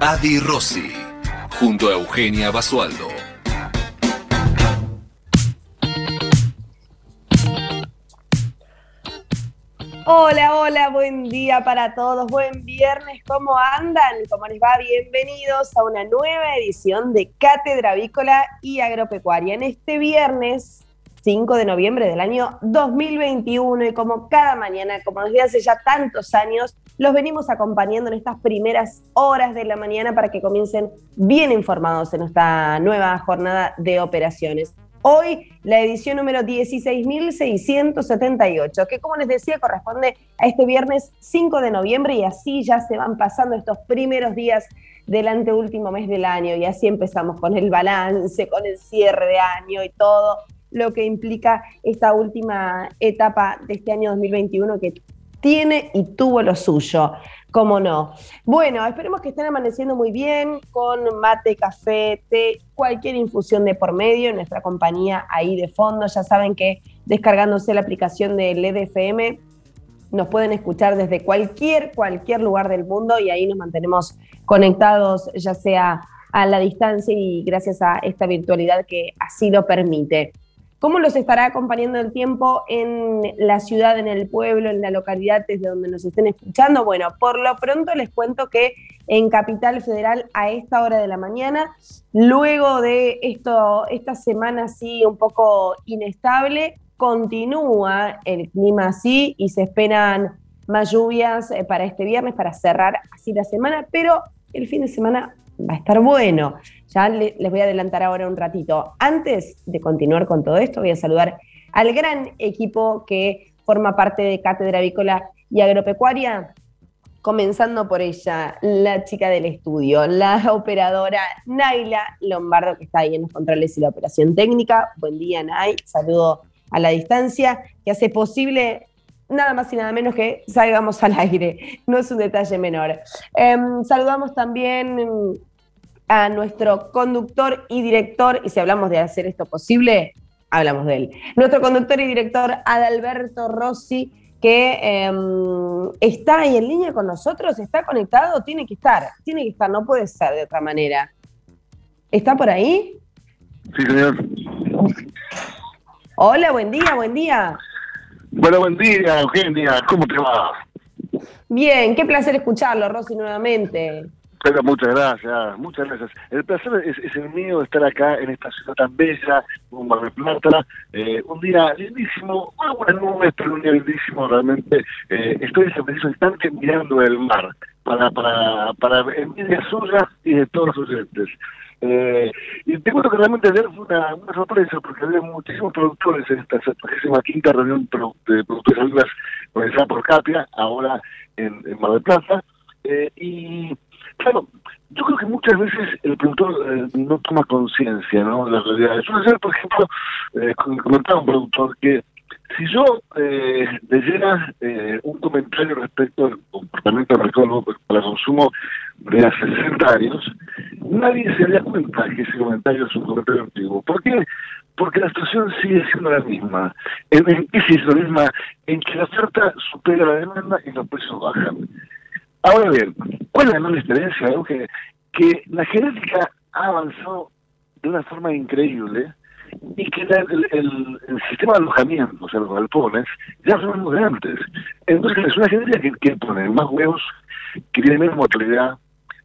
Adi Rossi, junto a Eugenia Basualdo. Hola, hola, buen día para todos, buen viernes, ¿cómo andan? ¿Cómo les va? Bienvenidos a una nueva edición de Cátedra Avícola y Agropecuaria. En este viernes 5 de noviembre del año 2021 y como cada mañana, como desde hace ya tantos años, los venimos acompañando en estas primeras horas de la mañana para que comiencen bien informados en esta nueva jornada de operaciones. Hoy la edición número 16.678, que como les decía corresponde a este viernes 5 de noviembre y así ya se van pasando estos primeros días del anteúltimo mes del año y así empezamos con el balance, con el cierre de año y todo lo que implica esta última etapa de este año 2021 que tiene y tuvo lo suyo, cómo no. Bueno, esperemos que estén amaneciendo muy bien con mate, café, té, cualquier infusión de por medio nuestra compañía ahí de fondo. Ya saben que descargándose la aplicación de LEDFM nos pueden escuchar desde cualquier, cualquier lugar del mundo y ahí nos mantenemos conectados, ya sea a la distancia y gracias a esta virtualidad que así lo permite. ¿Cómo los estará acompañando el tiempo en la ciudad, en el pueblo, en la localidad desde donde nos estén escuchando? Bueno, por lo pronto les cuento que en Capital Federal a esta hora de la mañana, luego de esto, esta semana así un poco inestable, continúa el clima así y se esperan más lluvias eh, para este viernes, para cerrar así la semana, pero el fin de semana va a estar bueno. Ya les voy a adelantar ahora un ratito. Antes de continuar con todo esto, voy a saludar al gran equipo que forma parte de Cátedra Avícola y Agropecuaria, comenzando por ella, la chica del estudio, la operadora Naila Lombardo, que está ahí en los controles y la operación técnica. Buen día, Nay. Saludo a la distancia, que hace posible nada más y nada menos que salgamos al aire. No es un detalle menor. Em, saludamos también a nuestro conductor y director, y si hablamos de hacer esto posible, hablamos de él. Nuestro conductor y director Adalberto Rossi, que em, está ahí en línea con nosotros, está conectado, tiene que estar, tiene que estar, no puede ser de otra manera. ¿Está por ahí? Sí, señor. Hola, buen día, buen día. Bueno, buen día, Eugenia, ¿cómo te va? Bien, qué placer escucharlo, Rossi, nuevamente. Pero muchas gracias, muchas gracias. El placer es, el mío estar acá en esta ciudad tan bella, como Mar del Plata. Eh, un día lindísimo, una buena nube, pero un día lindísimo realmente. Eh, estoy en ese preciso instante mirando el mar para, para, para envidia suya y de todos los oyentes. Eh, y te cuento que realmente ayer fue una, una sorpresa porque había muchísimos productores en esta 75 quinta reunión de productores agrícolas organizada por Capia, ahora en, en Mar del Plata. Eh, y Claro, yo creo que muchas veces el productor eh, no toma conciencia ¿no? de la realidad. Suele ser, por ejemplo, eh, comentaba un productor que si yo eh, leyera eh, un comentario respecto al comportamiento del para consumo de hace 60 años, nadie se daría cuenta que ese comentario es un comentario antiguo. ¿Por qué? Porque la situación sigue siendo la misma. ¿En, en qué es la misma? En que la oferta supera la demanda y los precios bajan. Ahora bien, ¿cuál es la gran diferencia? Que, que la genética ha avanzado de una forma increíble y que el, sistema de alojamiento, o sea, los galpones, ya son muy grandes. Entonces es una genética que, pone más huevos, que tiene menos mortalidad,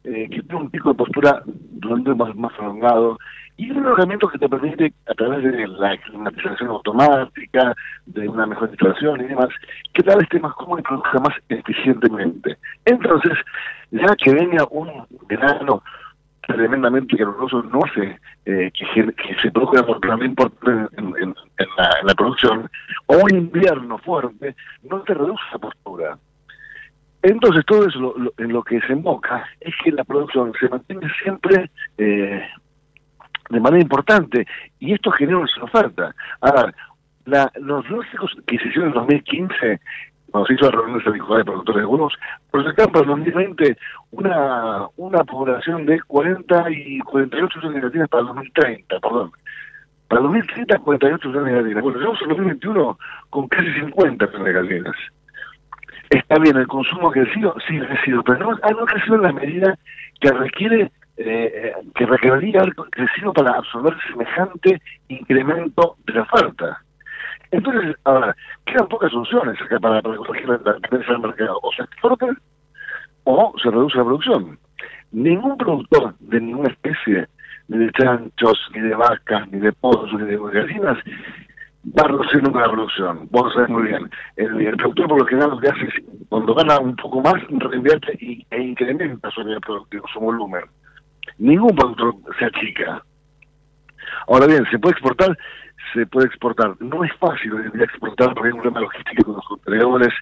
eh, que tiene un pico de postura donde más, más prolongado, y un alojamiento que te permite, a través de la climatización automática, de una mejor instalación y demás, que tal esté más cómodo y produzca más eficientemente. Entonces, ya que venga un verano tremendamente caluroso, no sé, eh, que, se produzca en, en, la, en la producción, o un invierno fuerte, no te reduce la postura. Entonces, todo eso en lo que se emboca es que la producción se mantiene siempre eh, de manera importante y esto genera una oferta. Ahora, la, los lógicos que se hicieron en 2015, cuando se hizo la reunión de de productores de huevos, proyectaron para el 2020 una, una población de 40 y 48 millones de para el 2030, perdón. Para el 2030, 48 millones de gallinas. Bueno, llegamos al 2021 con casi 50 millones de gallinas. Está bien, el consumo ha crecido, sí ha crecido, pero no, ha crecido en la medida que requiere eh, que requeriría haber crecido para absorber semejante incremento de la oferta. Entonces, ahora, quedan pocas soluciones acá para, corregir la tendencia del mercado. O se exporta o se reduce la producción. Ningún productor de ninguna especie, ni de chanchos, ni de vacas, ni de pollos, ni de gallinas, va a reducir nunca la producción. Vos lo sabés muy bien. El, productor, por lo general, lo que hace es, cuando gana un poco más, reinvierte y, e incrementa su nivel su volumen. Ningún productor se achica. Ahora bien, ¿se puede exportar? Se puede exportar. No es fácil exportar porque hay un problema logístico con los contenedores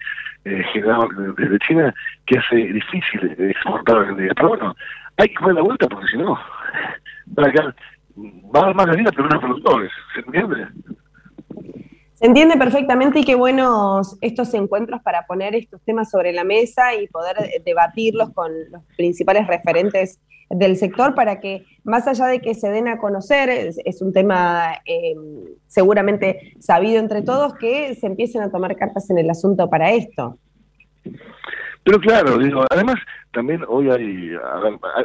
eh, generados desde China que hace difícil exportar. Pero bueno, hay que poner la vuelta porque si no, va a, va a más gallina pero productores. ¿Se entiende? Entiende perfectamente y qué buenos estos encuentros para poner estos temas sobre la mesa y poder debatirlos con los principales referentes del sector para que, más allá de que se den a conocer, es, un tema eh, seguramente sabido entre todos, que se empiecen a tomar cartas en el asunto para esto. Pero claro, digo, además también hoy hay,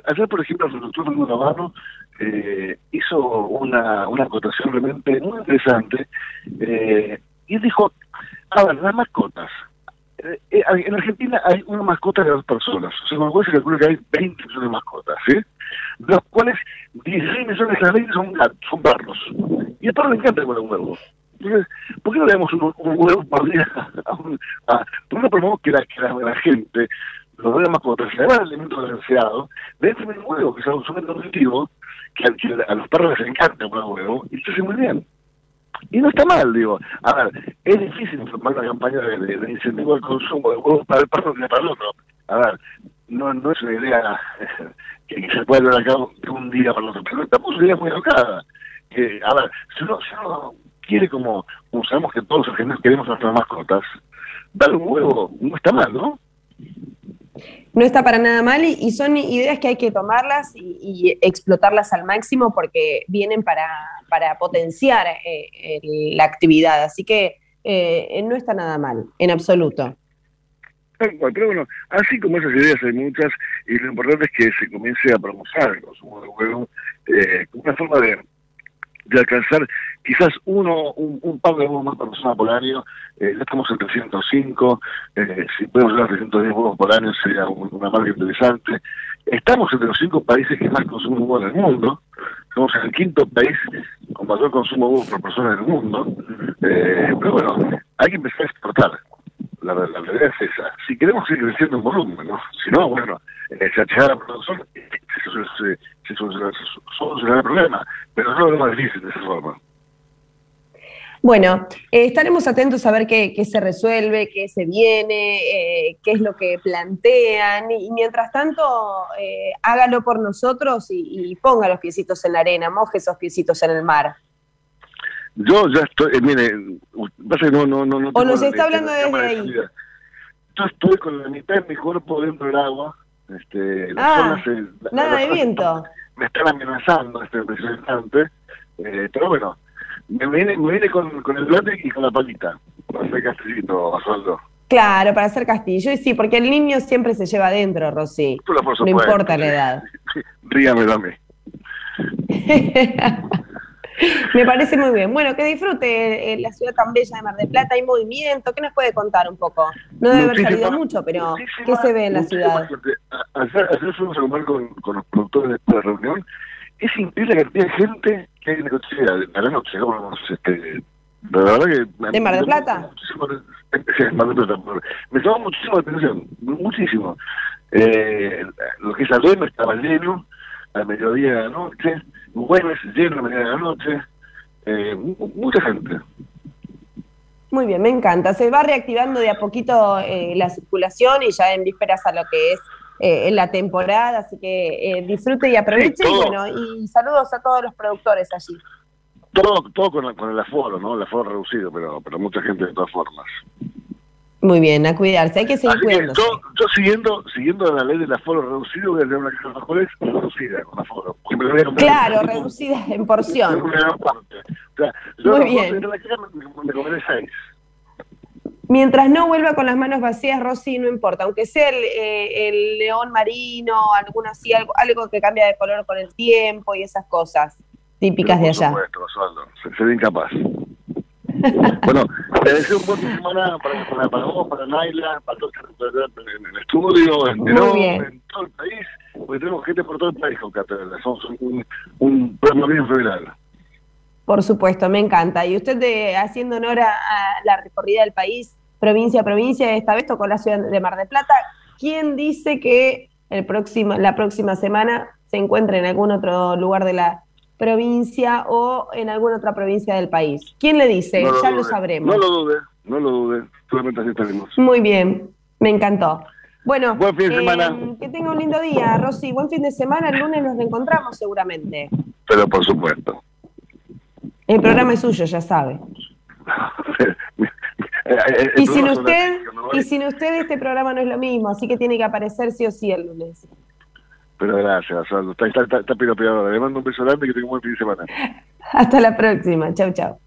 ayer por ejemplo doctor Fernando Navarro eh, hizo una, una acotación realmente muy interesante eh, y dijo, a ver, las mascotas, eh, eh, en Argentina hay una mascota de dos personas. O sea, con se calcula que hay 20 millones de mascotas, ¿sí? De los cuales 16 millones de 20 son, son perros. Y a perro le encanta comer un huevo. Entonces, ¿por qué no le damos un, huevo por día a un... A, ¿Por qué no promovemos que la, que la, gente los vea mascotas, se le el alimento balanceado, de un huevo, que es algo sumamente nutritivo, que a, a, los perros les encanta comer huevo, y se hace muy bien. Y no está mal, digo. A ver, es difícil formar una campaña de, incentivo al consumo de huevos para el perro que para el otro. A ver, no, no es una idea que, se pueda llevar a cabo de un día para el otro, pero tampoco es una idea muy alocada. Que, a ver, si uno, si uno quiere, como, como sabemos que todos los argentinos queremos nuestras mascotas, dar un huevo no está mal, ¿no? No está para nada mal y, son ideas que hay que tomarlas y, explotarlas al máximo porque vienen para, para potenciar eh, la actividad. Así que eh, no está nada mal, en absoluto. Pero bueno, así como esas ideas hay muchas y lo importante es que se comience a promover el consumo de huevo eh, como una forma de de alcanzar quizás uno, un, par de huevos más por persona por año. Eh, ya estamos en 305, eh, si podemos llegar a 310 huevos por año sería una marca interesante. Estamos entre los cinco países que más consumen huevos en el mundo. Somos el quinto país con mayor consumo de huevos por persona en el mundo. Eh, pero bueno, hay que empezar a exportar. La, la, realidad es esa. Si queremos seguir creciendo en volumen, ¿no? Si no, bueno, eh, se la producción, se, se, solucionará el problema, pero no es lo más difícil de esa forma. Bueno, eh, estaremos atentos a ver qué, se resuelve, qué se viene, eh, qué es lo que plantean. Y, mientras tanto, eh, hágalo por nosotros y, ponga los piecitos en la arena, moje esos piecitos en el mar. Yo ya estoy, mire, no, no, no, no. O nos está hablando desde ahí. Yo estoy con la mitad de mi cuerpo dentro del agua. Este, ah, nada de viento. Me están amenazando este representante, pero bueno me viene, me viene con, con el blate y con la palita, para hacer castillito, Basualdo. Claro, para hacer castillo. Y sí, porque el niño siempre se lleva adentro, Rosy. no importa la edad. Ríame, dame. Me parece muy bien. Bueno, que disfrute eh, la ciudad tan bella de Mar del Plata. Hay movimiento. ¿Qué nos puede contar un poco? No debe haber salido mucho, pero ¿qué se ve en la ciudad? Ayer, ayer fuimos a comer con, con los productores de la reunión es increíble la cantidad de gente que hay en Necochea, a la noche, ¿no? Este, la verdad que... ¿De Mar del Plata? Sí, Mar del Plata. Me llamó muchísimo la atención, muchísimo. Eh, lo que es Aleno estaba lleno, al mediodía de la noche, jueves lleno a mediodía de la noche, eh, mucha gente. Muy bien, me encanta. Se va reactivando de a poquito eh, la circulación y ya en vísperas a lo que es eh, la temporada, así que disfrute y aproveche. y bueno, y saludos a todos los productores allí. Todo, todo con, con el aforo, ¿no? El aforo reducido, pero, pero mucha gente de todas formas. Muy bien, a cuidarse, hay que seguir cuidándose. yo, siguiendo, siguiendo la ley del aforo reducido, voy a tener una caja de alfajores reducida con aforo. Claro, reducida en porción. Muy bien. Mientras no vuelva con las manos vacías, Rosy, no importa, aunque sea el, eh, león marino, alguno así, algo, algo que cambia de color con el tiempo y esas cosas típicas de allá. Supuesto, se, se ve incapaz. Bueno, te deseo un buen fin de semana para, para, para vos, para Naila, para todos en el estudio, en, en todo el país, porque tenemos gente por todo el país con Catedral. Somos un, un programa bien federal. Por supuesto, me encanta. Y usted de, haciendo honor a, la recorrida del país, provincia a provincia, esta vez tocó la ciudad de Mar del Plata. ¿Quién dice que el próximo, la próxima semana se encuentre en algún otro lugar de la provincia o en alguna otra provincia del país. ¿Quién le dice? ya lo sabremos. No lo dude, no lo dude. Solamente así estaremos. Muy bien, me encantó. Bueno, buen fin de eh, semana. que tenga un lindo día, Rosy. Buen fin de semana. El lunes nos reencontramos seguramente. Pero por supuesto. El programa es suyo, ya sabe. y sin usted, y sin usted este programa no es lo mismo, así que tiene que aparecer sí o sí el lunes. Pero gracias, Osvaldo. Está, está, Le mando un beso grande y que tenga un buen fin de semana. Hasta la próxima. Chau, chau.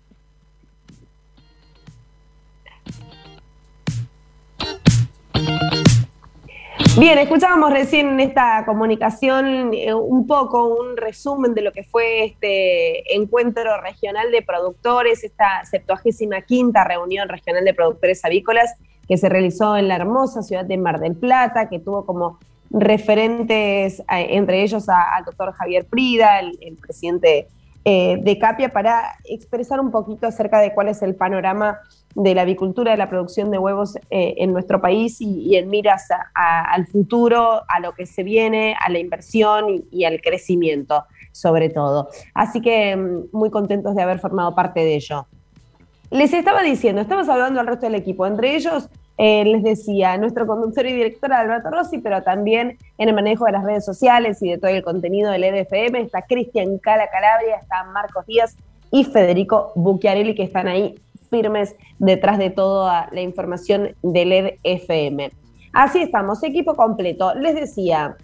Bien, escuchábamos recién en esta comunicación eh, un poco un resumen de lo que fue este encuentro regional de productores, esta 75 reunión regional de productores avícolas que se realizó en la hermosa ciudad de Mar del Plata, que tuvo como referentes, entre ellos al doctor Javier Prida, el, presidente eh, de Capia, para expresar un poquito acerca de cuál es el panorama de la avicultura, de la producción de huevos eh, en nuestro país y, en miras al futuro, a lo que se viene, a la inversión y, al crecimiento, sobre todo. Así que mm, muy contentos de haber formado parte de ello. Les estaba diciendo, estamos hablando al resto del equipo, entre ellos eh, les decía, nuestro conductor y director Alberto Rossi, pero también en el manejo de las redes sociales y de todo el contenido del EDFM está Cristian Cala Calabria, está Marcos Díaz y Federico Bucchiarelli, que están ahí firmes detrás de toda la información del EDFM. Así estamos, equipo completo. Les decía,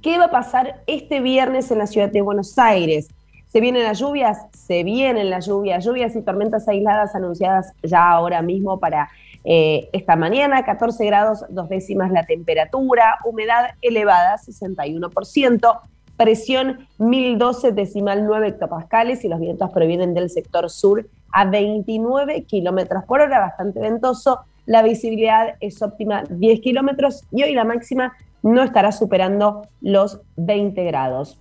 ¿qué va a pasar este viernes en la ciudad de Buenos Aires? ¿Se vienen las lluvias? Se vienen las lluvias, lluvias y tormentas aisladas anunciadas ya ahora mismo para eh, esta mañana, 14 grados, dos décimas la temperatura, humedad elevada, 61%, presión 1012 decimal 9 hectopascales y los vientos provienen del sector sur a 29 kilómetros por hora, bastante ventoso. La visibilidad es óptima 10 kilómetros y hoy la máxima no estará superando los 20 grados.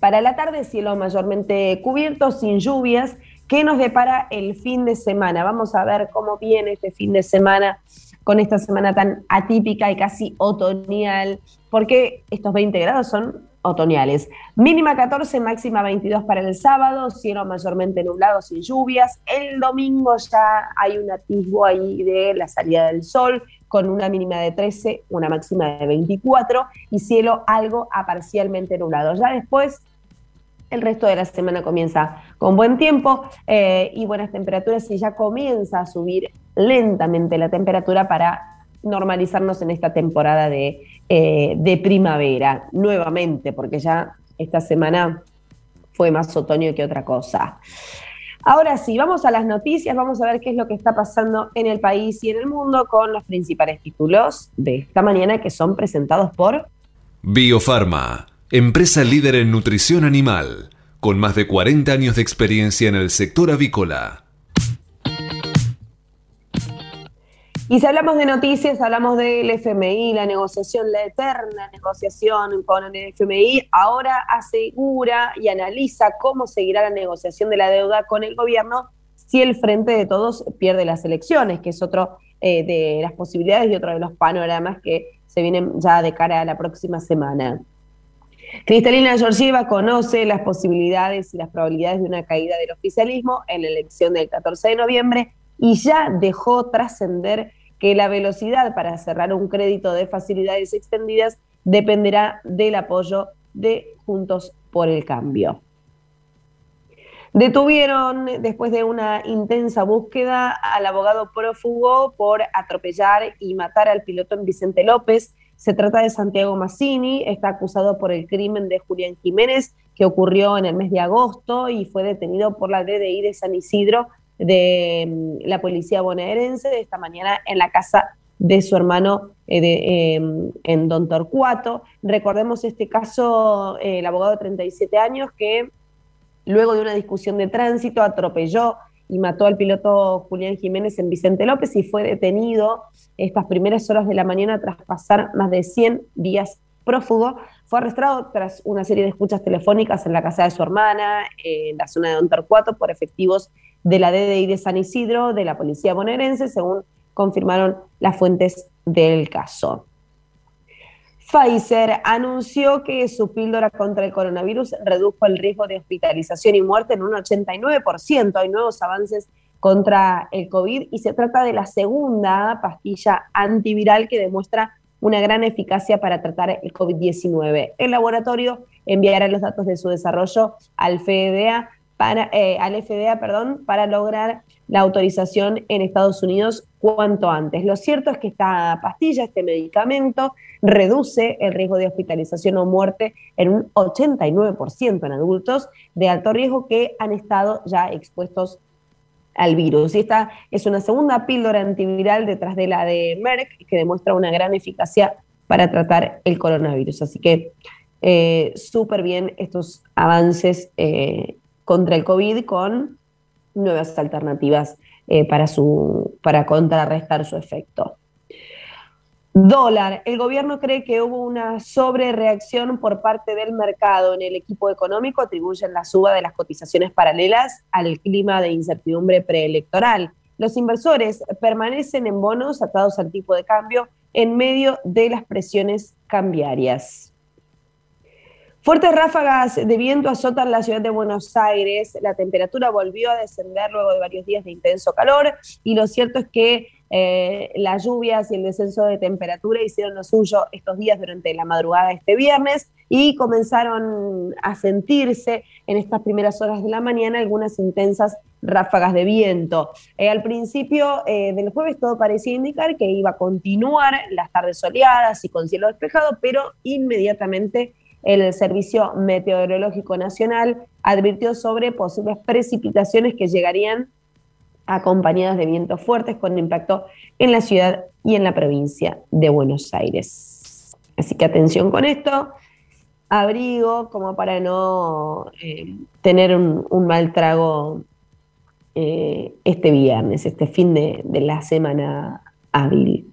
Para la tarde, cielo mayormente cubierto, sin lluvias ¿Qué nos depara el fin de semana? Vamos a ver cómo viene este fin de semana con esta semana tan atípica y casi otoñal, porque estos 20 grados son otoñales. Mínima 14, máxima 22 para el sábado, cielo mayormente nublado sin lluvias. El domingo ya hay un atisbo ahí de la salida del sol, con una mínima de 13, una máxima de 24 y cielo algo a parcialmente nublado. Ya después el resto de la semana comienza con buen tiempo eh, y buenas temperaturas y ya comienza a subir lentamente la temperatura para normalizarnos en esta temporada de, eh, de primavera nuevamente, porque ya esta semana fue más otoño que otra cosa. Ahora sí, vamos a las noticias, vamos a ver qué es lo que está pasando en el país y en el mundo con los principales títulos de esta mañana que son presentados por Biofarma empresa líder en nutrición animal, con más de 40 años de experiencia en el sector avícola. Y si hablamos de noticias, hablamos del FMI, la negociación, la eterna negociación con el FMI, ahora asegura y analiza cómo seguirá la negociación de la deuda con el gobierno si el Frente de Todos pierde las elecciones, que es otro eh, de las posibilidades y otro de los panoramas que se vienen ya de cara a la próxima semana. Cristalina Georgieva conoce las posibilidades y las probabilidades de una caída del oficialismo en la elección del 14 de noviembre y ya dejó trascender que la velocidad para cerrar un crédito de facilidades extendidas dependerá del apoyo de Juntos por el Cambio. Detuvieron después de una intensa búsqueda al abogado prófugo por atropellar y matar al piloto en Vicente López. Se trata de Santiago Massini, está acusado por el crimen de Julián Jiménez que ocurrió en el mes de agosto y fue detenido por la DDI de San Isidro de mm, la policía bonaerense esta mañana en la casa de su hermano eh, em, en Don Torcuato. Recordemos este caso, eh, el abogado de 37 años que luego de una discusión de tránsito atropelló y mató al piloto Julián Jiménez en Vicente López y fue detenido estas primeras horas de la mañana tras pasar más de 100 días prófugo. Fue arrestado tras una serie de escuchas telefónicas en la casa de su hermana, en la zona de Don por efectivos de la DDI de San Isidro, de la policía bonaerense, según confirmaron las fuentes del caso. Pfizer anunció que su píldora contra el coronavirus redujo el riesgo de hospitalización y muerte en un 89%. Hay nuevos avances contra el COVID y se trata de la segunda pastilla antiviral que demuestra una gran eficacia para tratar el COVID-19. El laboratorio enviará los datos de su desarrollo al FDA eh, al FDA perdón, para lograr la autorización en Estados Unidos cuanto antes. Lo cierto es que esta pastilla, este medicamento, reduce el riesgo de hospitalización o muerte en un 89% en adultos de alto riesgo que han estado ya expuestos al virus. Y esta es una segunda píldora antiviral detrás de la de Merck que demuestra una gran eficacia para tratar el coronavirus. Así que eh, súper bien estos avances eh, contra el COVID con nuevas alternativas eh, para, su, para contrarrestar su efecto. Dólar. El gobierno cree que hubo una sobrereacción por parte del mercado. En el equipo económico atribuyen la suba de las cotizaciones paralelas al clima de incertidumbre preelectoral. Los inversores permanecen en bonos atados al tipo de cambio en medio de las presiones cambiarias. Fuertes ráfagas de viento azotan la ciudad de Buenos Aires. La temperatura volvió a descender luego de varios días de intenso calor y lo cierto es que eh, las lluvias y el descenso de temperatura hicieron lo suyo estos días durante la madrugada de este viernes y comenzaron a sentirse en estas primeras horas de la mañana algunas intensas ráfagas de viento. Eh, al principio eh, del jueves todo parecía indicar que iba a continuar las tardes soleadas y con cielo despejado, pero inmediatamente el Servicio Meteorológico Nacional advirtió sobre posibles precipitaciones que llegarían acompañadas de vientos fuertes con impacto en la ciudad y en la provincia de Buenos Aires. Así que atención con esto, abrigo como para no eh, tener un, mal trago eh, este viernes, este fin de, la semana hábil.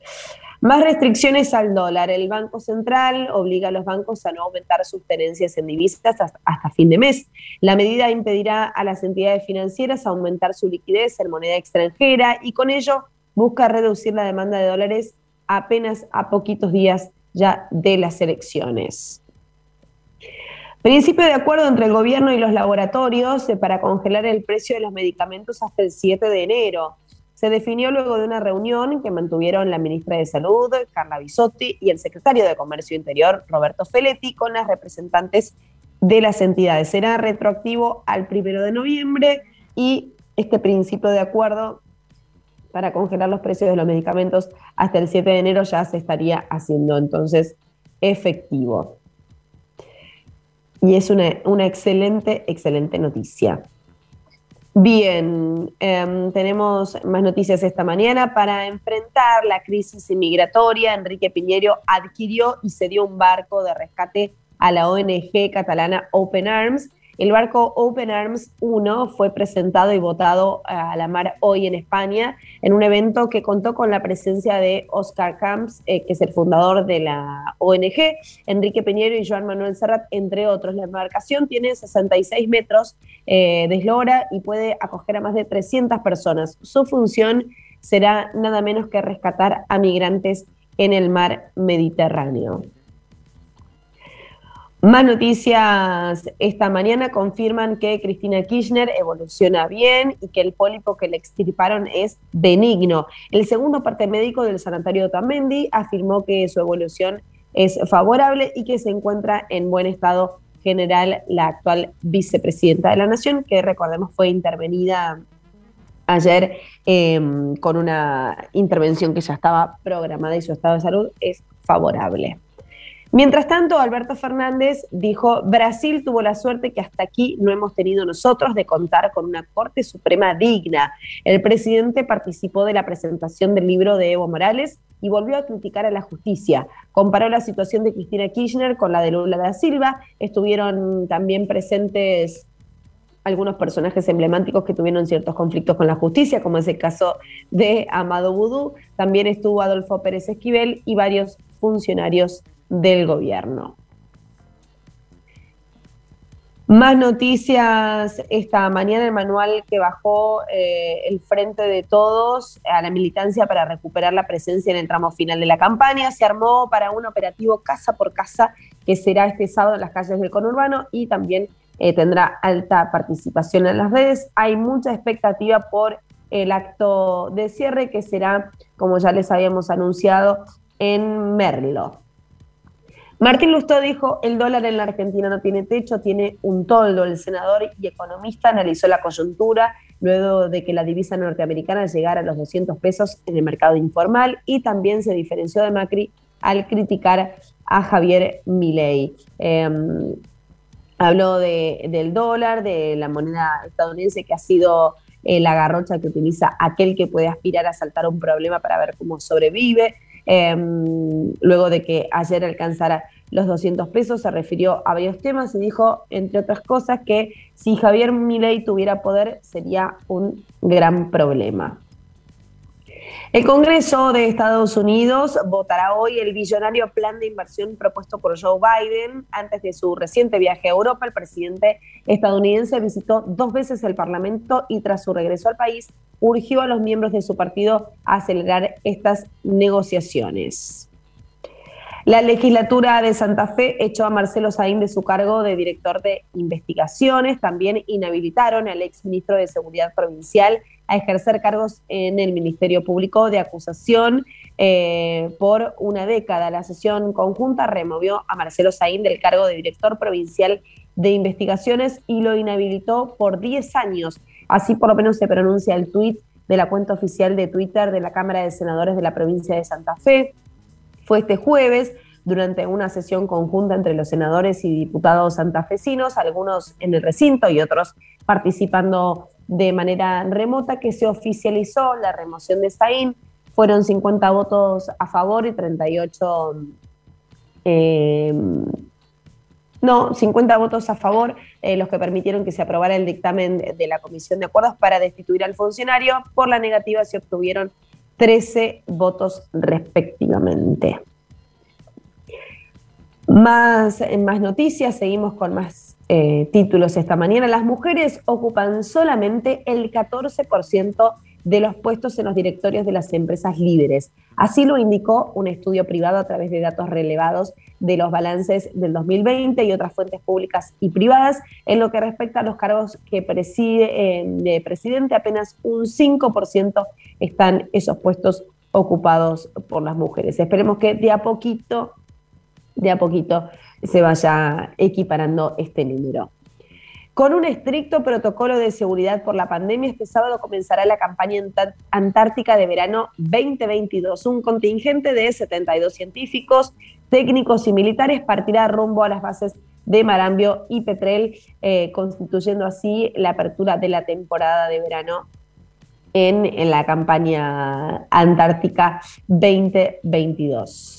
Más restricciones al dólar. El Banco Central obliga a los bancos a no aumentar sus tenencias en divisas hasta, fin de mes. La medida impedirá a las entidades financieras aumentar su liquidez en moneda extranjera y con ello busca reducir la demanda de dólares apenas a poquitos días ya de las elecciones. Principio de acuerdo entre el gobierno y los laboratorios eh, para congelar el precio de los medicamentos hasta el 7 de enero se definió luego de una reunión que mantuvieron la ministra de Salud, Carla Bisotti, y el secretario de Comercio Interior, Roberto Feletti, con las representantes de las entidades. Será retroactivo al primero de noviembre y este principio de acuerdo para congelar los precios de los medicamentos hasta el 7 de enero ya se estaría haciendo entonces efectivo. Y es una, una excelente, excelente noticia. Bien, em, tenemos más noticias esta mañana. Para enfrentar la crisis inmigratoria, Enrique Piñero adquirió y cedió un barco de rescate a la ONG catalana Open Arms el barco Open Arms 1 fue presentado y votado a la mar hoy en España en un evento que contó con la presencia de Oscar Camps, eh, que es el fundador de la ONG, Enrique Peñero y Joan Manuel Serrat, entre otros. La embarcación tiene 66 metros eh, de eslora y puede acoger a más de 300 personas. Su función será nada menos que rescatar a migrantes en el mar Mediterráneo. Más noticias esta mañana confirman que Cristina Kirchner evoluciona bien y que el pólipo que le extirparon es benigno. El segundo parte médico del sanatorio Tamendi afirmó que su evolución es favorable y que se encuentra en buen estado general la actual vicepresidenta de la Nación, que recordemos fue intervenida ayer em, con una intervención que ya estaba programada y su estado de salud es favorable. Mientras tanto, Alberto Fernández dijo, Brasil tuvo la suerte que hasta aquí no hemos tenido nosotros de contar con una Corte Suprema digna. El presidente participó de la presentación del libro de Evo Morales y volvió a criticar a la justicia. Comparó la situación de Cristina Kirchner con la de Lula da Silva. Estuvieron también presentes algunos personajes emblemáticos que tuvieron ciertos conflictos con la justicia, como es el caso de Amado Vudú. También estuvo Adolfo Pérez Esquivel y varios funcionarios del gobierno. Más noticias esta mañana, el manual que bajó eh, el Frente de Todos a la militancia para recuperar la presencia en el tramo final de la campaña. Se armó para un operativo casa por casa que será este sábado en las calles del conurbano y también eh, tendrá alta participación en las redes. Hay mucha expectativa por el acto de cierre que será, como ya les habíamos anunciado, en Merlo. Martín Lustó dijo, el dólar en la Argentina no tiene techo, tiene un toldo. El senador y economista analizó la coyuntura luego de que la divisa norteamericana llegara a los 200 pesos en el mercado informal y también se diferenció de Macri al criticar a Javier Milei. Em, habló del dólar, de la moneda estadounidense que ha sido eh, la garrocha que utiliza aquel que puede aspirar a saltar un problema para ver cómo sobrevive. Em, luego de que ayer alcanzara los 200 pesos, se refirió a varios temas y dijo, entre otras cosas, que si Javier Milei tuviera poder sería un gran problema. El Congreso de Estados Unidos votará hoy el billonario plan de inversión propuesto por Joe Biden. Antes de su reciente viaje a Europa, el presidente estadounidense visitó dos veces el Parlamento y tras su regreso al país urgió a los miembros de su partido a acelerar estas negociaciones. La legislatura de Santa Fe echó a Marcelo Saín de su cargo de director de investigaciones. También inhabilitaron al exministro de Seguridad Provincial a ejercer cargos en el Ministerio Público de acusación eh, por una década. La sesión conjunta removió a Marcelo Saín del cargo de director provincial de investigaciones y lo inhabilitó por 10 años. Así por lo menos se pronuncia el tuit de la cuenta oficial de Twitter de la Cámara de Senadores de la provincia de Santa Fe. Fue este jueves durante una sesión conjunta entre los senadores y diputados santafesinos, algunos en el recinto y otros participando de manera remota que se oficializó la remoción de Saín. Fueron 50 votos a favor y 38... Eh, no, 50 votos a favor, eh, los que permitieron que se aprobara el dictamen de, la Comisión de Acuerdos para destituir al funcionario. Por la negativa se obtuvieron 13 votos respectivamente. Más, más noticias, seguimos con más eh, títulos esta mañana. Las mujeres ocupan solamente el 14% de los puestos en los directorios de las empresas líderes. Así lo indicó un estudio privado a través de datos relevados de los balances del 2020 y otras fuentes públicas y privadas. En lo que respecta a los cargos que preside eh, de presidente, apenas un 5% están esos puestos ocupados por las mujeres. Esperemos que de a poquito de a poquito se vaya equiparando este número. Con un estricto protocolo de seguridad por la pandemia, este sábado comenzará la campaña antártica de verano 2022. Un contingente de 72 científicos, técnicos y militares partirá rumbo a las bases de Marambio y Petrel, eh, constituyendo así la apertura de la temporada de verano en, en la campaña antártica 2022.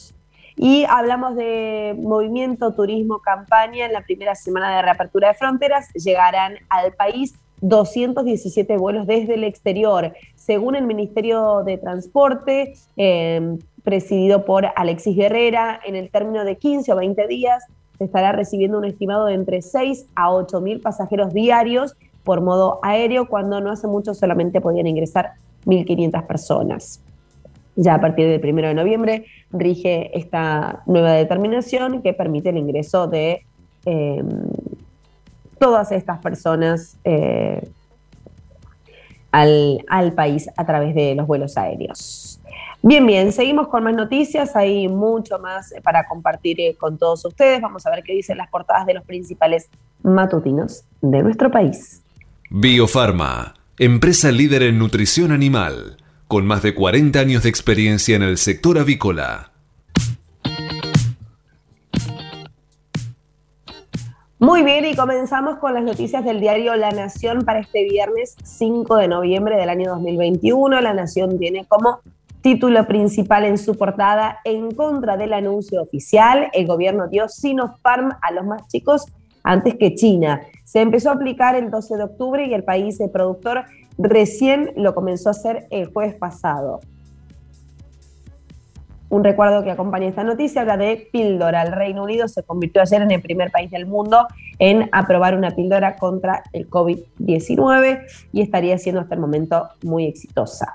Y hablamos de movimiento, turismo, campaña. En la primera semana de reapertura de fronteras llegarán al país 217 vuelos desde el exterior. Según el Ministerio de Transporte, em, presidido por Alexis Guerrera, en el término de 15 o 20 días se estará recibiendo un estimado de entre 6 a 8 mil pasajeros diarios por modo aéreo, cuando no hace mucho solamente podían ingresar 1.500 personas. Ya a partir del 1 de noviembre rige esta nueva determinación que permite el ingreso de em, todas estas personas eh, al, al país a través de los vuelos aéreos. Bien, bien, seguimos con más noticias, hay mucho más para compartir eh, con todos ustedes. Vamos a ver qué dicen las portadas de los principales matutinos de nuestro país. Biofarma, empresa líder en nutrición animal, con más de 40 años de experiencia en el sector avícola. Muy bien, y comenzamos con las noticias del diario La Nación para este viernes 5 de noviembre del año 2021. La Nación tiene como título principal en su portada, en contra del anuncio oficial, el gobierno dio Sinopharm a los más chicos antes que China. Se empezó a aplicar el 12 de octubre y el país el productor recién lo comenzó a hacer el jueves pasado. Un recuerdo que acompaña esta noticia habla de píldora. El Reino Unido se convirtió ayer en el primer país del mundo en aprobar una píldora contra el COVID-19 y estaría siendo hasta el momento muy exitosa.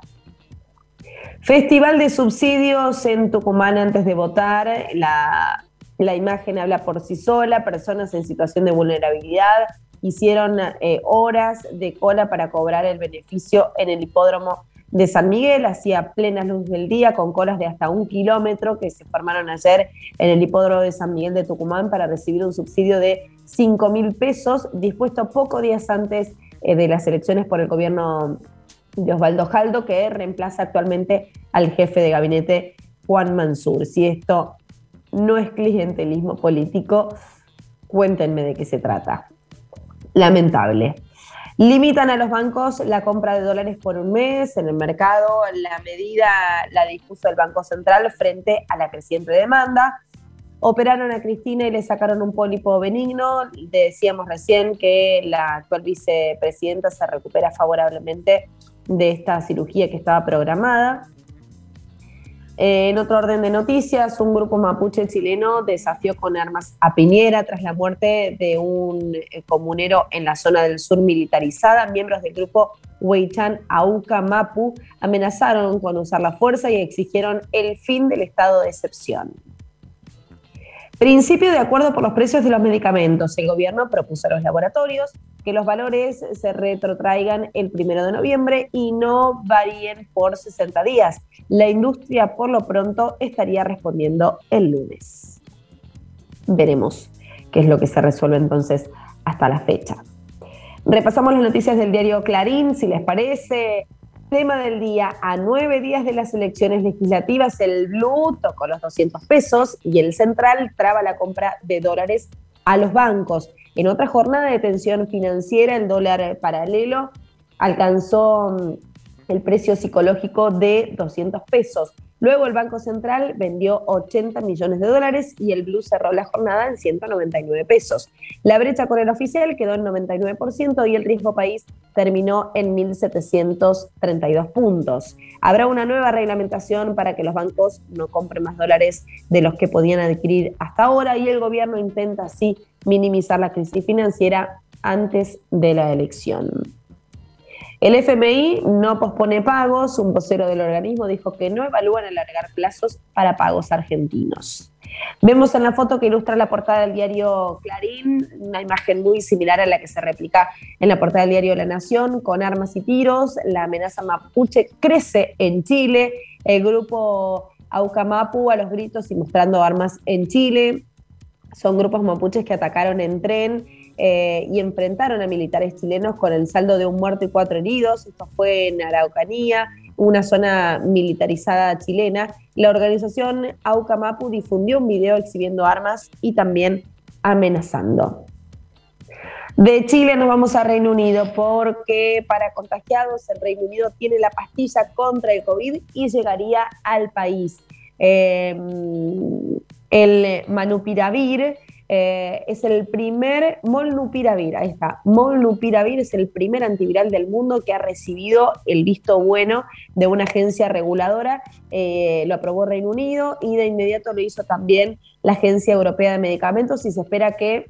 Festival de subsidios en Tucumán antes de votar. La, imagen habla por sí sola. Personas en situación de vulnerabilidad hicieron eh, horas de cola para cobrar el beneficio en el hipódromo de San Miguel, hacía plenas luz del día, con colas de hasta un kilómetro que se formaron ayer en el hipódromo de San Miguel de Tucumán para recibir un subsidio de 5 mil pesos, dispuesto pocos días antes eh, de las elecciones por el gobierno de Osvaldo Jaldo, que reemplaza actualmente al jefe de gabinete Juan Mansur. Si esto no es clientelismo político, cuéntenme de qué se trata. Lamentable. Limitan a los bancos la compra de dólares por un mes en el mercado. La medida la dispuso el Banco Central frente a la creciente demanda. Operaron a Cristina y le sacaron un pólipo benigno. Decíamos recién que la actual vicepresidenta se recupera favorablemente de esta cirugía que estaba programada. Eh, en otro orden de noticias, un grupo mapuche chileno desafió con armas a Piñera tras la muerte de un eh, comunero en la zona del sur militarizada. Miembros del grupo Weichan Auca Mapu amenazaron con usar la fuerza y exigieron el fin del estado de excepción. Principio de acuerdo por los precios de los medicamentos. El gobierno propuso a los laboratorios que los valores se retrotraigan el primero de noviembre y no varíen por 60 días. La industria, por lo pronto, estaría respondiendo el lunes. Veremos qué es lo que se resuelve entonces hasta la fecha. Repasamos las noticias del diario Clarín, si les parece. Tema del día, a nueve días de las elecciones legislativas, el Blue tocó los 200 pesos y el Central traba la compra de dólares a los bancos. En otra jornada de tensión financiera, el dólar paralelo alcanzó mm, el precio psicológico de 200 pesos. Luego el Banco Central vendió 80 millones de dólares y el Blue cerró la jornada en 199 pesos. La brecha con el oficial quedó en 99% y el riesgo país terminó en 1.732 puntos. Habrá una nueva reglamentación para que los bancos no compren más dólares de los que podían adquirir hasta ahora y el gobierno intenta así minimizar la crisis financiera antes de la elección. El FMI no pospone pagos, un vocero del organismo dijo que no evalúan alargar plazos para pagos argentinos. Vemos en la foto que ilustra la portada del diario Clarín una imagen muy similar a la que se replica en la portada del diario La Nación, con armas y tiros. La amenaza mapuche crece en Chile. El grupo Aucamapu a los gritos y mostrando armas en Chile. Son grupos mapuches que atacaron en tren eh, y enfrentaron a militares chilenos con el saldo de un muerto y cuatro heridos. Esto fue en Araucanía, una zona militarizada chilena. La organización Aucamapu difundió un video exhibiendo armas y también amenazando. De Chile nos vamos a Reino Unido porque para contagiados el Reino Unido tiene la pastilla contra el COVID y llegaría al país. Eh, el Manupiravir eh, es el primer Molnupiravir, ahí está, Molnupiravir es el primer antiviral del mundo que ha recibido el visto bueno de una agencia reguladora, eh, lo aprobó Reino Unido y de inmediato lo hizo también la Agencia Europea de Medicamentos y se espera que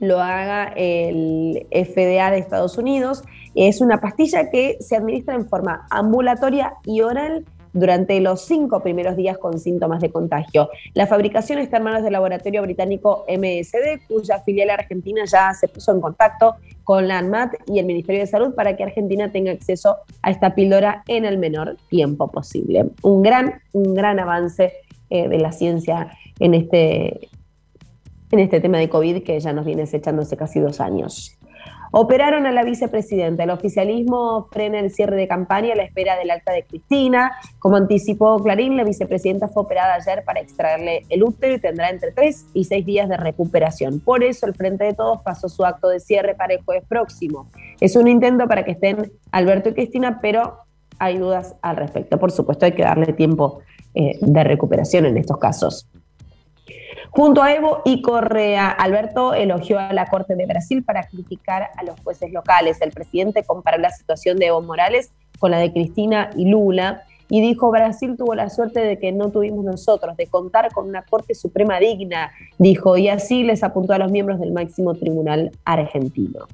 lo haga el FDA de Estados Unidos. Es una pastilla que se administra en forma ambulatoria y oral durante los cinco primeros días con síntomas de contagio. La fabricación está en manos del laboratorio británico MSD, cuya filial argentina ya se puso en contacto con la ANMAT y el Ministerio de Salud para que Argentina tenga acceso a esta píldora en el menor tiempo posible. Un gran, un gran avance eh, de la ciencia en este, en este tema de COVID que ya nos viene hace casi dos años. Operaron a la vicepresidenta. El oficialismo frena el cierre de campaña a la espera del acta de Cristina. Como anticipó Clarín, la vicepresidenta fue operada ayer para extraerle el útero y tendrá entre tres y seis días de recuperación. Por eso el Frente de Todos pasó su acto de cierre para el jueves próximo. Es un intento para que estén Alberto y Cristina, pero hay dudas al respecto. Por supuesto, hay que darle tiempo eh, de recuperación en estos casos. Junto a Evo y Correa, Alberto elogió a la Corte de Brasil para criticar a los jueces locales. El presidente comparó la situación de Evo Morales con la de Cristina y Lula y dijo, Brasil tuvo la suerte de que no tuvimos nosotros, de contar con una Corte Suprema digna, dijo, y así les apuntó a los miembros del máximo tribunal argentino.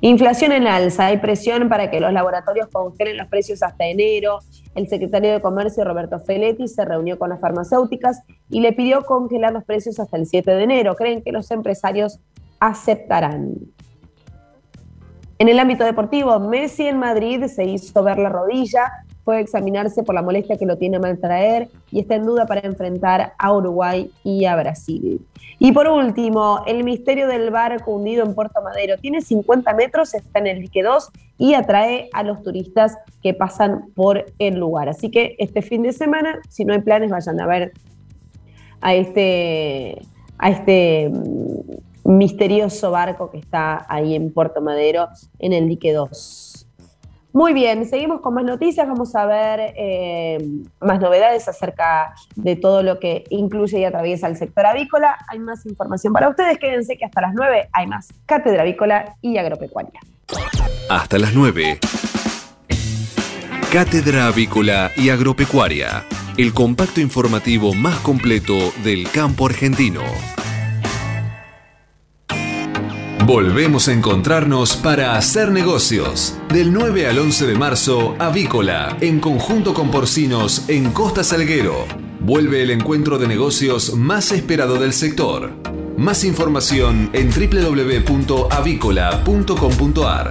Inflación en alza, hay presión para que los laboratorios congelen los precios hasta enero. El secretario de Comercio, Roberto Feletti, se reunió con las farmacéuticas y le pidió congelar los precios hasta el 7 de enero. Creen que los empresarios aceptarán. En el ámbito deportivo, Messi en Madrid se hizo ver la rodilla puede examinarse por la molestia que lo tiene a maltraer y está en duda para enfrentar a Uruguay y a Brasil. Y por último, el misterio del barco hundido en Puerto Madero. Tiene 50 metros, está en el dique 2 y atrae a los turistas que pasan por el lugar. Así que este fin de semana, si no hay planes, vayan a ver a este, a este mm, misterioso barco que está ahí en Puerto Madero, en el dique 2. Muy bien, seguimos con más noticias. Vamos a ver eh, más novedades acerca de todo lo que incluye y atraviesa el sector avícola. Hay más información para ustedes. Quédense que hasta las 9 hay más Cátedra Avícola y Agropecuaria. Hasta las 9. Cátedra Avícola y Agropecuaria. El compacto informativo más completo del campo argentino. Volvemos a encontrarnos para hacer negocios. Del 9 al 11 de marzo, Avícola, en conjunto con Porcinos, en Costa Salguero. Vuelve el encuentro de negocios más esperado del sector. Más información en www.avícola.com.ar.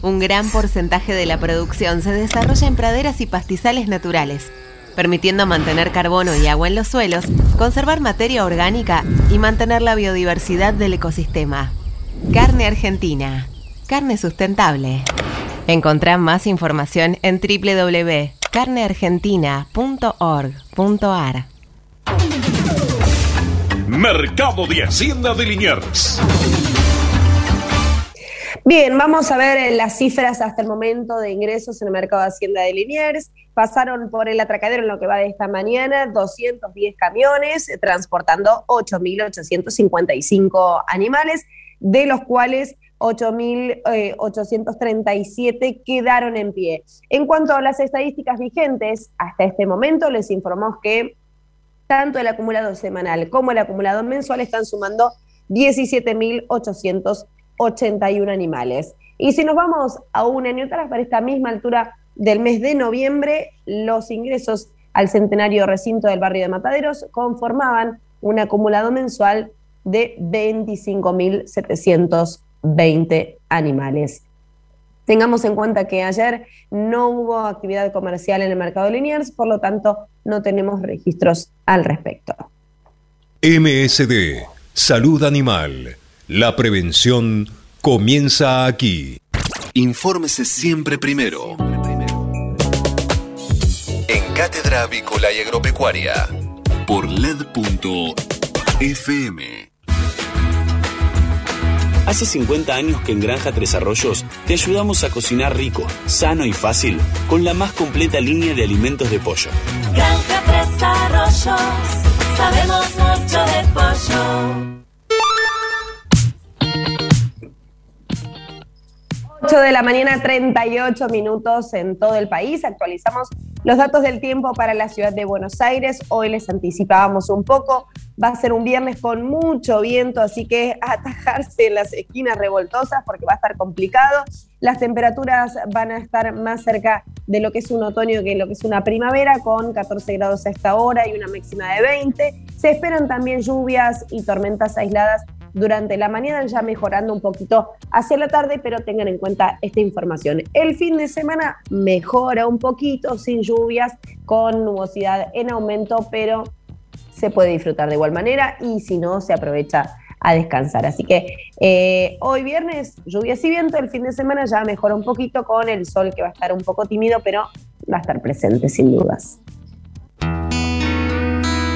Un gran porcentaje de la producción se desarrolla en praderas y pastizales naturales, permitiendo mantener carbono y agua en los suelos, conservar materia orgánica y mantener la biodiversidad del ecosistema. Carne Argentina. Carne sustentable. Encontrá más información en www.carneargentina.org.ar. Mercado de Hacienda de Liniers. Bien, vamos a ver eh, las cifras hasta el momento de ingresos en el mercado de Hacienda de Liniers. Pasaron por el atracadero en lo que va de esta mañana 210 camiones eh, transportando 8.855 animales, de los cuales 8.837 eh, quedaron en pie. En cuanto a las estadísticas vigentes, hasta este momento les informamos que tanto el acumulado semanal como el acumulado mensual están sumando 17.800 81 animales. Y si nos vamos a un año atrás, para esta misma altura del mes de noviembre, los ingresos al centenario recinto del barrio de Mataderos conformaban un acumulado mensual de 25.720 animales. Tengamos en cuenta que ayer no hubo actividad comercial en el mercado de Liniers, por lo tanto no tenemos registros al respecto. MSD, Salud Animal la prevención comienza aquí. Infórmese siempre primero. En Cátedra Avícola y Agropecuaria. Por LED.fm. Hace 50 años que en Granja Tres Arroyos te ayudamos a cocinar rico, sano y fácil con la más completa línea de alimentos de pollo. Granja Tres Arroyos sabemos mucho de pollo. 8 de la mañana, 38 minutos en todo el país. Actualizamos los datos del tiempo para la ciudad de Buenos Aires. Hoy les anticipábamos un poco. Va a ser un viernes con mucho viento, así que atajarse en las esquinas revoltosas porque va a estar complicado. Las temperaturas van a estar más cerca de lo que es un otoño que lo que es una primavera, con 14 grados a esta hora y una máxima de 20. Se esperan también lluvias y tormentas aisladas durante la mañana, ya mejorando un poquito hacia la tarde, pero tengan en cuenta esta información. El fin de semana mejora un poquito, sin lluvias, con nubosidad en aumento, pero se puede disfrutar de igual manera y si no, se aprovecha a descansar. Así que eh, hoy viernes, lluvias y viento, el fin de semana ya mejora un poquito con el sol que va a estar un poco tímido, pero va a estar presente sin dudas.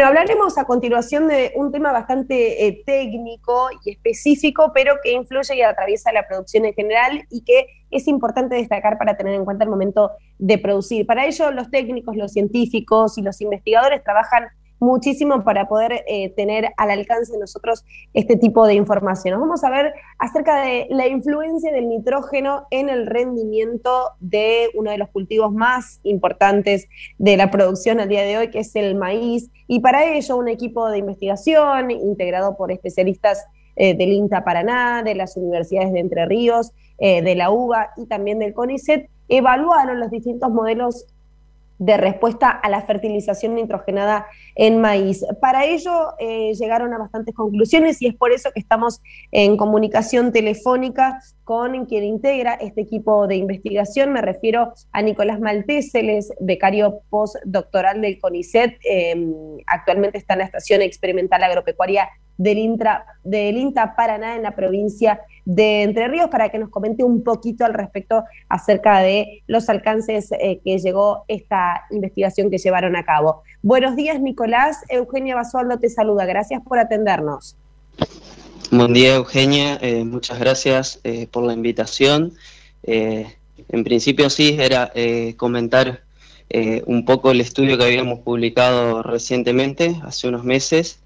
Bueno, hablaremos a continuación de un tema bastante eh, técnico y específico, pero que influye y atraviesa la producción en general y que es importante destacar para tener en cuenta el momento de producir. Para ello, los técnicos, los científicos y los investigadores trabajan muchísimo para poder eh, tener al alcance de nosotros este tipo de información. vamos a ver acerca de la influencia del nitrógeno en el rendimiento de uno de los cultivos más importantes de la producción al día de hoy, que es el maíz. Y para ello, un equipo de investigación integrado por especialistas eh, del INTA Paraná, de las universidades de Entre Ríos, eh, de la UBA y también del CONICET, evaluaron los distintos modelos de respuesta a la fertilización nitrogenada en maíz. Para ello eh, llegaron a bastantes conclusiones y es por eso que estamos en comunicación telefónica con quien integra este equipo de investigación. Me refiero a Nicolás Maltés, él es becario postdoctoral del CONICET, em, actualmente está en la Estación Experimental Agropecuaria del, Intra, del INTA Paraná en la provincia de Entre Ríos para que nos comente un poquito al respecto acerca de los alcances eh, que llegó esta investigación que llevaron a cabo. Buenos días, Nicolás. Eugenia Basualdo te saluda. Gracias por atendernos. Buen día, Eugenia. Eh, muchas gracias eh, por la invitación. en principio, sí, era comentar un poco el estudio que habíamos publicado recientemente, hace unos meses,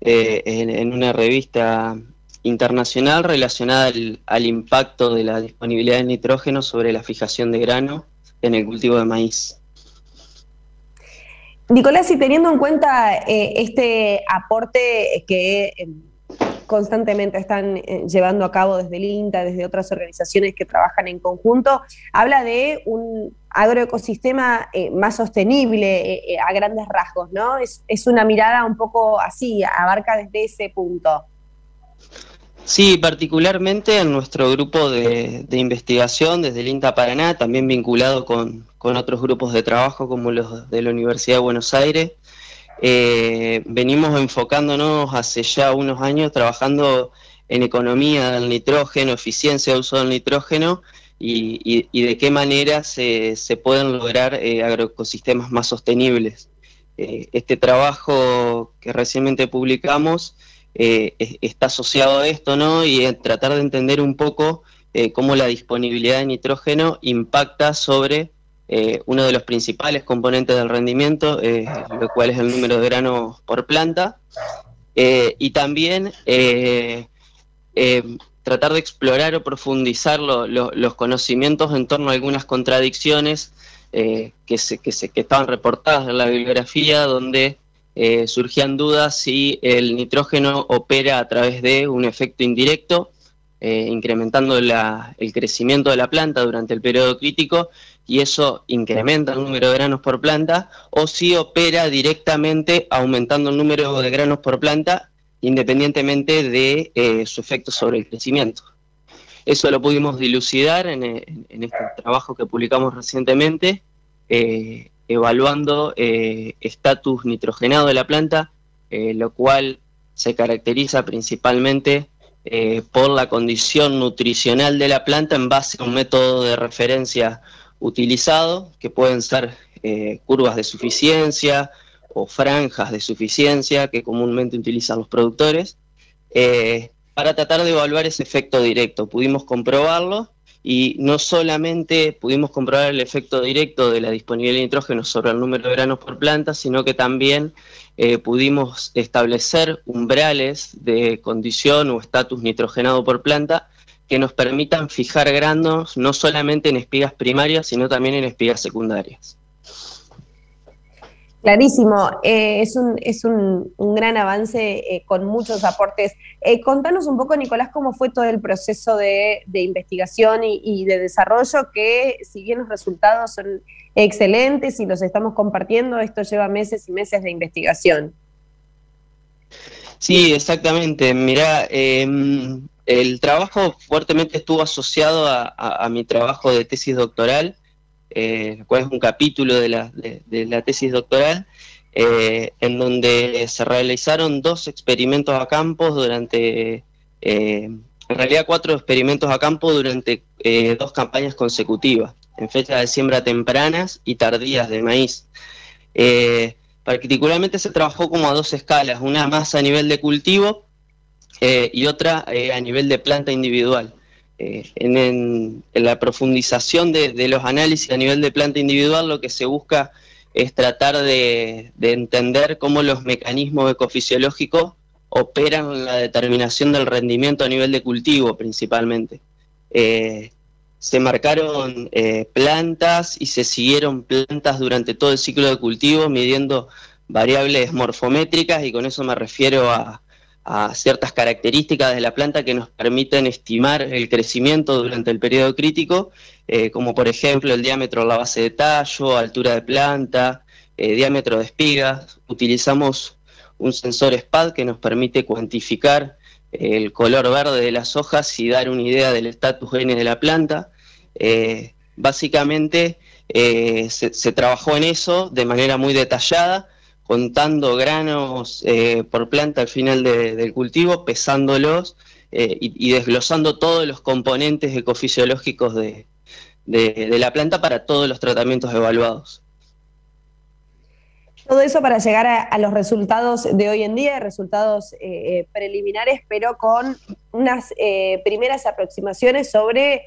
en, una revista internacional relacionada al, impacto de la disponibilidad de nitrógeno sobre la fijación de grano en el cultivo de maíz. Nicolás, y teniendo en cuenta eh, este aporte que eh, constantemente están eh, llevando a cabo desde el INTA, desde otras organizaciones que trabajan en conjunto, habla de un agroecosistema más sostenible a grandes rasgos, ¿no? Es, es una mirada un poco así, abarca desde ese punto. Sí, particularmente en nuestro grupo de, investigación desde el INTA Paraná, también vinculado con, otros grupos de trabajo como los de la Universidad de Buenos Aires. Eh, venimos enfocándonos hace ya unos años trabajando en economía del nitrógeno, eficiencia de uso del nitrógeno y, de qué manera se, pueden lograr eh, agroecosistemas más sostenibles. Eh, este trabajo que recientemente publicamos eh, está asociado a esto, ¿no? Y tratar de entender un poco cómo la disponibilidad de nitrógeno impacta sobre uno de los principales componentes del rendimiento, lo cual es el número de granos por planta, y también tratar de explorar o profundizar los conocimientos en torno a algunas contradicciones que, se, que, se, que estaban reportadas en la bibliografía, donde eh, surgían dudas si el nitrógeno opera a través de un efecto indirecto, eh, incrementando el crecimiento de la planta durante el periodo crítico y eso incrementa el número de granos por planta, o si opera directamente aumentando el número de granos por planta independientemente de eh, su efecto sobre el crecimiento. Eso lo pudimos dilucidar en, este trabajo que publicamos recientemente evaluando eh, estatus nitrogenado de la planta, eh, lo cual se caracteriza principalmente eh, por la condición nutricional de la planta en base a un método de referencia utilizado, que pueden ser eh, curvas de suficiencia o franjas de suficiencia que comúnmente utilizan los productores, eh, para tratar de evaluar ese efecto directo. Pudimos comprobarlo y no solamente pudimos comprobar el efecto directo de la disponibilidad de nitrógeno sobre el número de granos por planta, sino que también eh, pudimos establecer umbrales de condición o estatus nitrogenado por planta que nos permitan fijar granos no solamente en espigas primarias, sino también en espigas secundarias. Clarísimo, eh, es, un, es un, gran avance eh, con muchos aportes. contanos un poco, Nicolás, cómo fue todo el proceso de, investigación y, de desarrollo, que si bien los resultados son excelentes y los estamos compartiendo. Esto lleva meses y meses de investigación. Sí, exactamente. Mira, em, el trabajo fuertemente estuvo asociado a, mi trabajo de tesis doctoral, eh, cual es un capítulo de la, de, la tesis doctoral, eh, en donde se realizaron dos experimentos a campo durante, eh, en realidad cuatro experimentos a campo durante eh, dos campañas consecutivas en fechas de siembra tempranas y tardías de maíz. Particularmente se trabajó como a dos escalas, una más a nivel de cultivo y otra a nivel de planta individual. En, la profundización de, los análisis a nivel de planta individual lo que se busca es tratar de, entender cómo los mecanismos ecofisiológicos operan en la determinación del rendimiento a nivel de cultivo principalmente. Se marcaron eh, plantas y se siguieron plantas durante todo el ciclo de cultivo midiendo variables morfométricas y con eso me refiero a, ciertas características de la planta que nos permiten estimar el crecimiento durante el periodo crítico, eh, como por ejemplo el diámetro de la base de tallo, altura de planta, eh, diámetro de espigas. Utilizamos un sensor SPAD que nos permite cuantificar el color verde de las hojas y dar una idea del estatus N de la planta. Eh, básicamente eh, se, trabajó en eso de manera muy detallada, contando granos eh, por planta al final del cultivo, pesándolos y, desglosando todos los componentes ecofisiológicos de, la planta para todos los tratamientos evaluados. Todo eso para llegar a, los resultados de hoy en día, resultados preliminares, pero con unas primeras aproximaciones sobre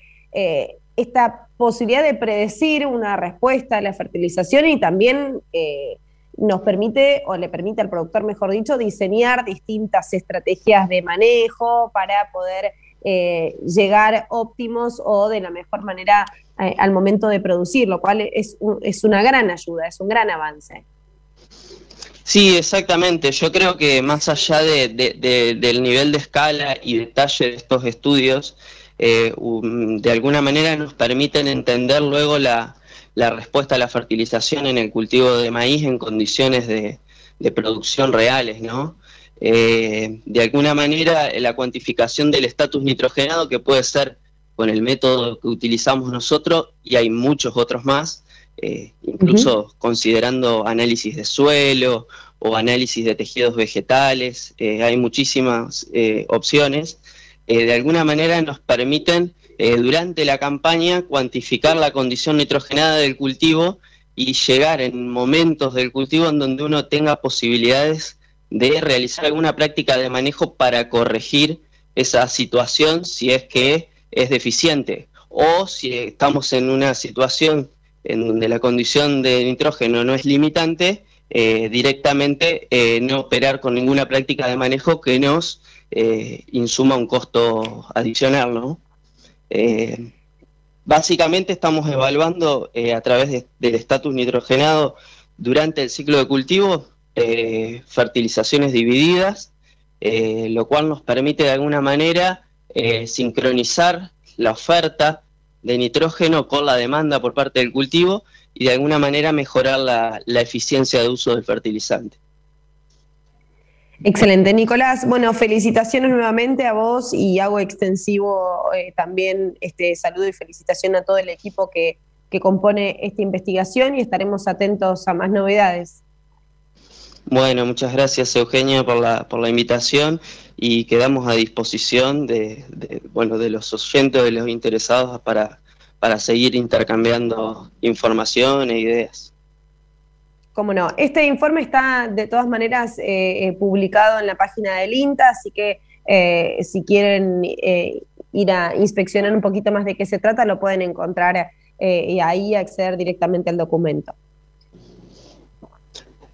esta posibilidad de predecir una respuesta a la fertilización y también eh, nos permite, o le permite al productor, mejor dicho, diseñar distintas estrategias de manejo para poder eh, llegar óptimos o de la mejor manera eh, al momento de producir, lo cual es, es una gran ayuda, es un gran avance. Sí, exactamente. Yo creo que más allá del nivel de escala y detalle de estos estudios, eh, de alguna manera nos permiten entender luego la, respuesta a la fertilización en el cultivo de maíz en condiciones de, producción reales, ¿no? Eh, de alguna manera la cuantificación del estatus nitrogenado que puede ser con el método que utilizamos nosotros y hay muchos otros más, eh, incluso considerando análisis de suelo o análisis de tejidos vegetales, hay muchísimas opciones eh, de alguna manera nos permiten eh, durante la campaña cuantificar la condición nitrogenada del cultivo y llegar en momentos del cultivo en donde uno tenga posibilidades de realizar alguna práctica de manejo para corregir esa situación si es que es deficiente o si estamos en una situación en donde la condición de nitrógeno no es limitante, eh, directamente no operar con ninguna práctica de manejo que nos eh, insuma un costo adicional, ¿no? Eh, básicamente estamos evaluando eh, a través del estatus nitrogenado durante el ciclo de cultivo fertilizaciones divididas, lo cual nos permite de alguna manera sincronizar la oferta de nitrógeno con la demanda por parte del cultivo y de alguna manera mejorar la eficiencia de uso del fertilizante. Excelente, Nicolás. Bueno, felicitaciones nuevamente a vos y hago extensivo eh, también este saludo y felicitación a todo el equipo que, que compone esta investigación y estaremos atentos a más novedades. Bueno, muchas gracias Eugenia por la, por la invitación y quedamos a disposición de, bueno, de los oyentes, de los interesados para, para seguir intercambiando información e ideas. Cómo no. Este informe está de todas maneras eh, eh, publicado en la página del INTA, así que eh, si quieren ir a inspeccionar un poquito más de qué se trata, lo pueden encontrar y ahí acceder directamente al documento.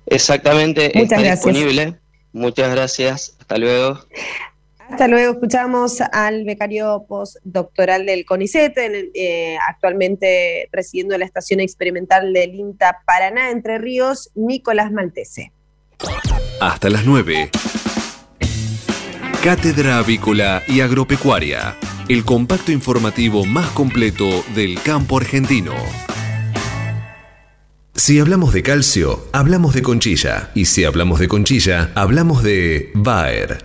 Exactamente, está disponible. Muchas gracias. Hasta luego. Hasta luego. Escuchamos al becario postdoctoral del CONICET, eh, actualmente residiendo en la estación experimental del INTA Paraná, Entre Ríos, Nicolás Maltese. Hasta las 9. Cátedra Avícola y Agropecuaria, el compacto informativo más completo del campo argentino. Si hablamos de calcio, hablamos de conchilla. Y si hablamos de conchilla, hablamos de Bayer.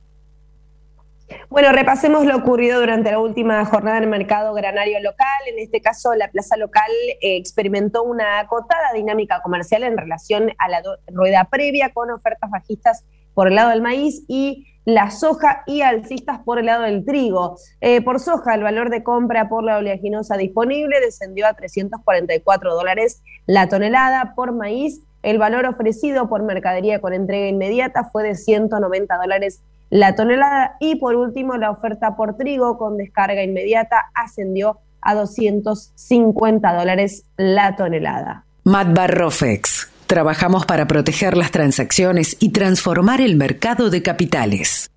Bueno, repasemos lo ocurrido durante la última jornada en el mercado granario local. En este caso, la plaza local eh, experimentó una acotada dinámica comercial en relación a la rueda previa con ofertas bajistas por el lado del maíz y la soja y alcistas por el lado del trigo. Eh, por soja, el valor de compra por la oleaginosa disponible descendió a 344 dólares la tonelada. Por maíz, el valor ofrecido por mercadería con entrega inmediata fue de 190 dólares la tonelada. Y por último, la oferta por trigo con descarga inmediata ascendió a 250 dólares la tonelada. Matbarrofex. Trabajamos para proteger las transacciones y transformar el mercado de capitales.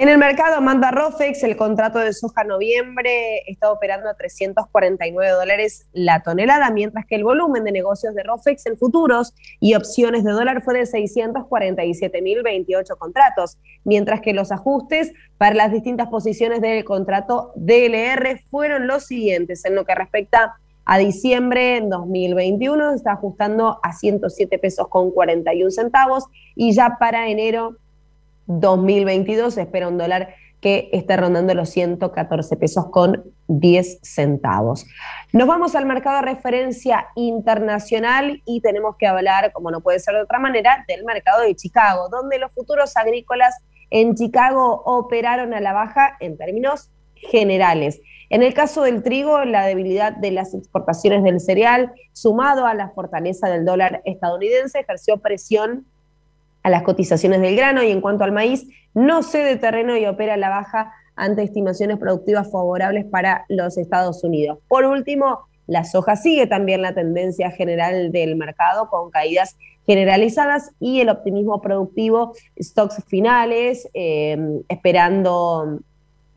En el mercado manda Rofex, el contrato de soja noviembre está operando a 349 dólares la tonelada, mientras que el volumen de negocios de Rofex en futuros y opciones de dólar fue de 647.028 contratos, mientras que los ajustes para las distintas posiciones del contrato DLR fueron los siguientes. En lo que respecta a diciembre 2021, está ajustando a 107 pesos con 41 centavos y ya para enero 2022 se espera un dólar que esté rondando los 114 pesos con 10 centavos. Nos vamos al mercado de referencia internacional y tenemos que hablar, como no puede ser de otra manera, del mercado de Chicago, donde los futuros agrícolas en Chicago operaron a la baja en términos generales. En el caso del trigo, la debilidad de las exportaciones del cereal, sumado a la fortaleza del dólar estadounidense, ejerció presión a las cotizaciones del grano y en cuanto al maíz, no cede terreno y opera a la baja ante estimaciones productivas favorables para los Estados Unidos. Por último, la soja sigue también la tendencia general del mercado con caídas generalizadas y el optimismo productivo, stocks finales, em, esperando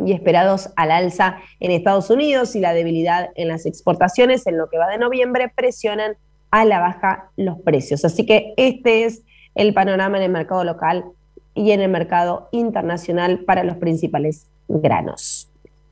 y esperados al alza en Estados Unidos y la debilidad en las exportaciones en lo que va de noviembre presionan a la baja los precios. Así que este es el panorama en el mercado local y en el mercado internacional para los principales granos.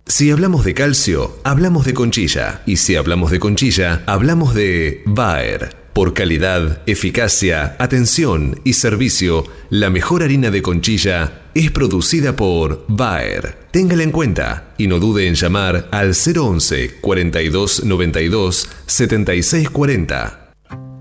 Si hablamos de calcio, hablamos de conchilla. Y si hablamos de conchilla, hablamos de Bayer. Por calidad, eficacia, atención y servicio, la mejor harina de conchilla es producida por Bayer. Téngala en cuenta y no dude en llamar al 011 42 92 76 40.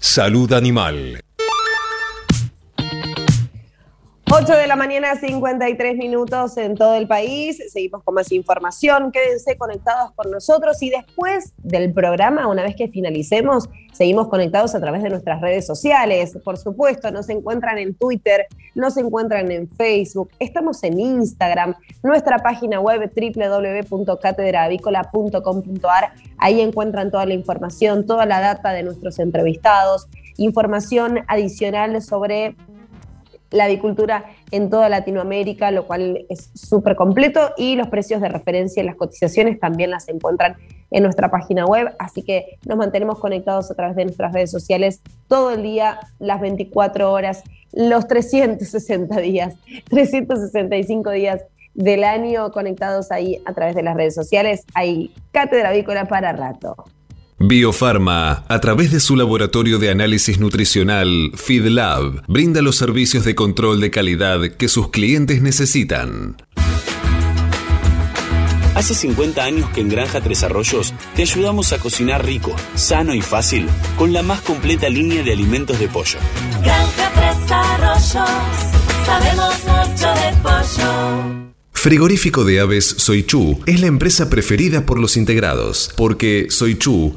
Salud Animal. 8 de la mañana, 53 minutos en todo el país. Seguimos con más información. Quédense conectados con nosotros y después del programa, una vez que finalicemos, seguimos conectados a través de nuestras redes sociales. Por supuesto, nos encuentran en Twitter, nos encuentran en Facebook, estamos en Instagram, nuestra página web www.catedravícola.com.ar. Ahí encuentran toda la información, toda la data de nuestros entrevistados, información adicional sobre la avicultura en toda Latinoamérica, lo cual es súper completo y los precios de referencia y las cotizaciones también las encuentran en nuestra página web, así que nos mantenemos conectados a través de nuestras redes sociales todo el día, las 24 horas, los 360 días, 365 días del año conectados ahí a través de las redes sociales. Hay Cátedra Avícola para rato. Biofarma, a través de su laboratorio de análisis nutricional, FeedLab, brinda los servicios de control de calidad que sus clientes necesitan. Hace 50 años que en Granja Tres Arroyos te ayudamos a cocinar rico, sano y fácil con la más completa línea de alimentos de pollo. Granja Tres Arroyos, sabemos mucho de pollo. Frigorífico de Aves Soichu es la empresa preferida por los integrados, porque Soichu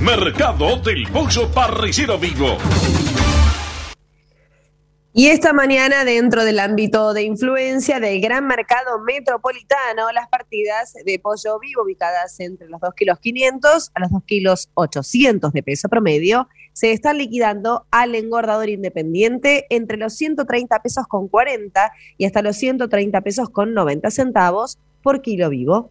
Mercado del Pollo Parricero Vivo. Y esta mañana, dentro del ámbito de influencia del gran mercado metropolitano, las partidas de pollo vivo ubicadas entre los 2 kilos 500 a los 2 kilos 800 de peso promedio se están liquidando al engordador independiente entre los 130 pesos con 40 y hasta los 130 pesos con 90 centavos por kilo vivo.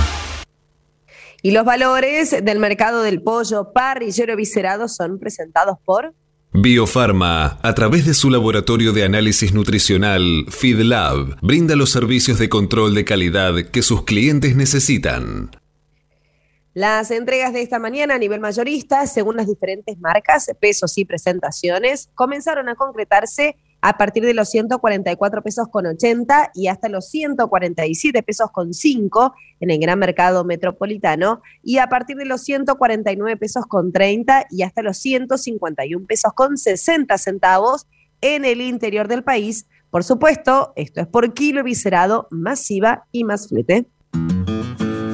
Y los valores del mercado del pollo parrillero viscerado son presentados por Biofarma, a través de su laboratorio de análisis nutricional, FeedLab, brinda los servicios de control de calidad que sus clientes necesitan. Las entregas de esta mañana a nivel mayorista, según las diferentes marcas, pesos y presentaciones, comenzaron a concretarse a partir de los 144 pesos con 80 y hasta los 147 pesos con 5 en el gran mercado metropolitano y a partir de los 149 pesos con 30 y hasta los 151 pesos con 60 centavos en el interior del país Por supuesto, esto es por kilo viscerado, masiva y más flete.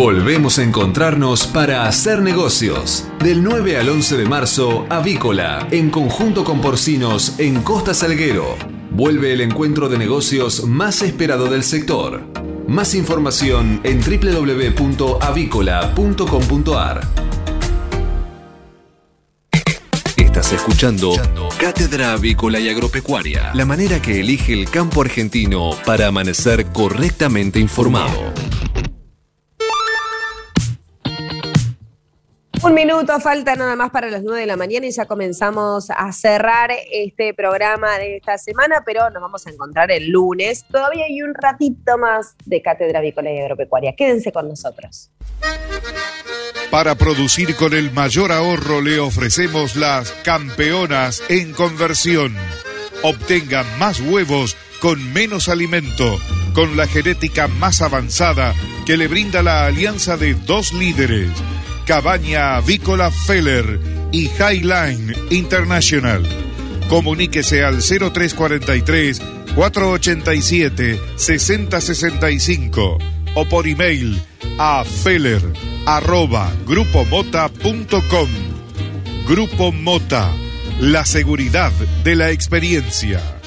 Volvemos a encontrarnos para hacer negocios. Del 9 al 11 de marzo, Avícola, en conjunto con Porcinos, en Costa Salguero. Vuelve el encuentro de negocios más esperado del sector. Más información en www.avícola.com.ar. Estás escuchando Cátedra Avícola y Agropecuaria, la manera que elige el campo argentino para amanecer correctamente informado. Un minuto falta nada más para las 9 de la mañana y ya comenzamos a cerrar este programa de esta semana, pero nos vamos a encontrar el lunes. Todavía hay un ratito más de Cátedra Avícola y Agropecuaria. Quédense con nosotros. Para producir con el mayor ahorro le ofrecemos las campeonas en conversión. Obtenga más huevos con menos alimento, con la genética más avanzada que le brinda la alianza de dos líderes Cabaña Avícola Feller y Highline International. Comuníquese al 0343 487 6065 o por email a feller arroba grupomota.com. Grupo Mota, la seguridad de la experiencia.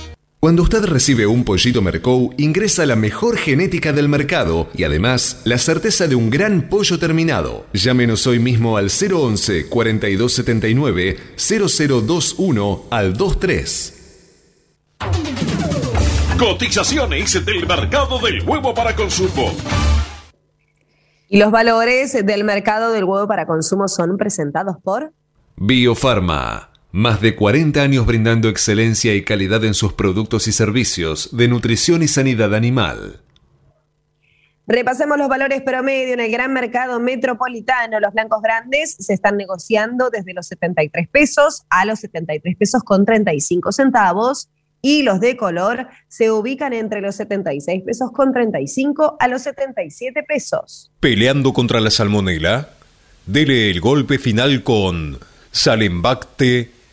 Cuando usted recibe un pollito Mercou, ingresa la mejor genética del mercado y además la certeza de un gran pollo terminado. Llámenos hoy mismo al 011 4279 0021 al 23. Cotizaciones del mercado del huevo para consumo. Y los valores del mercado del huevo para consumo son presentados por Biofarma. Más de 40 años brindando excelencia y calidad en sus productos y servicios de nutrición y sanidad animal. Repasemos los valores promedio en el gran mercado metropolitano. Los blancos grandes se están negociando desde los 73 pesos a los 73 pesos con 35 centavos y los de color se ubican entre los 76 pesos con 35 a los 77 pesos. Peleando contra la salmonela, dele el golpe final con Salembacte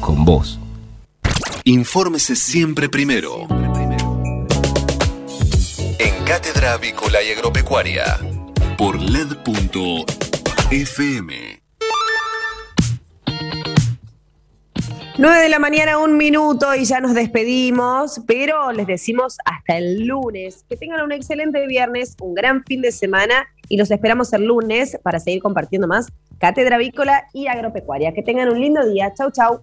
con vos. Infórmese siempre primero. En Cátedra Avícola y Agropecuaria. Por LED.fm. 9 de la mañana, un minuto y ya nos despedimos, pero les decimos hasta el lunes. Que tengan un excelente viernes, un gran fin de semana y los esperamos el lunes para seguir compartiendo más Cátedra Avícola y Agropecuaria. Que tengan un lindo día. Chau, chau.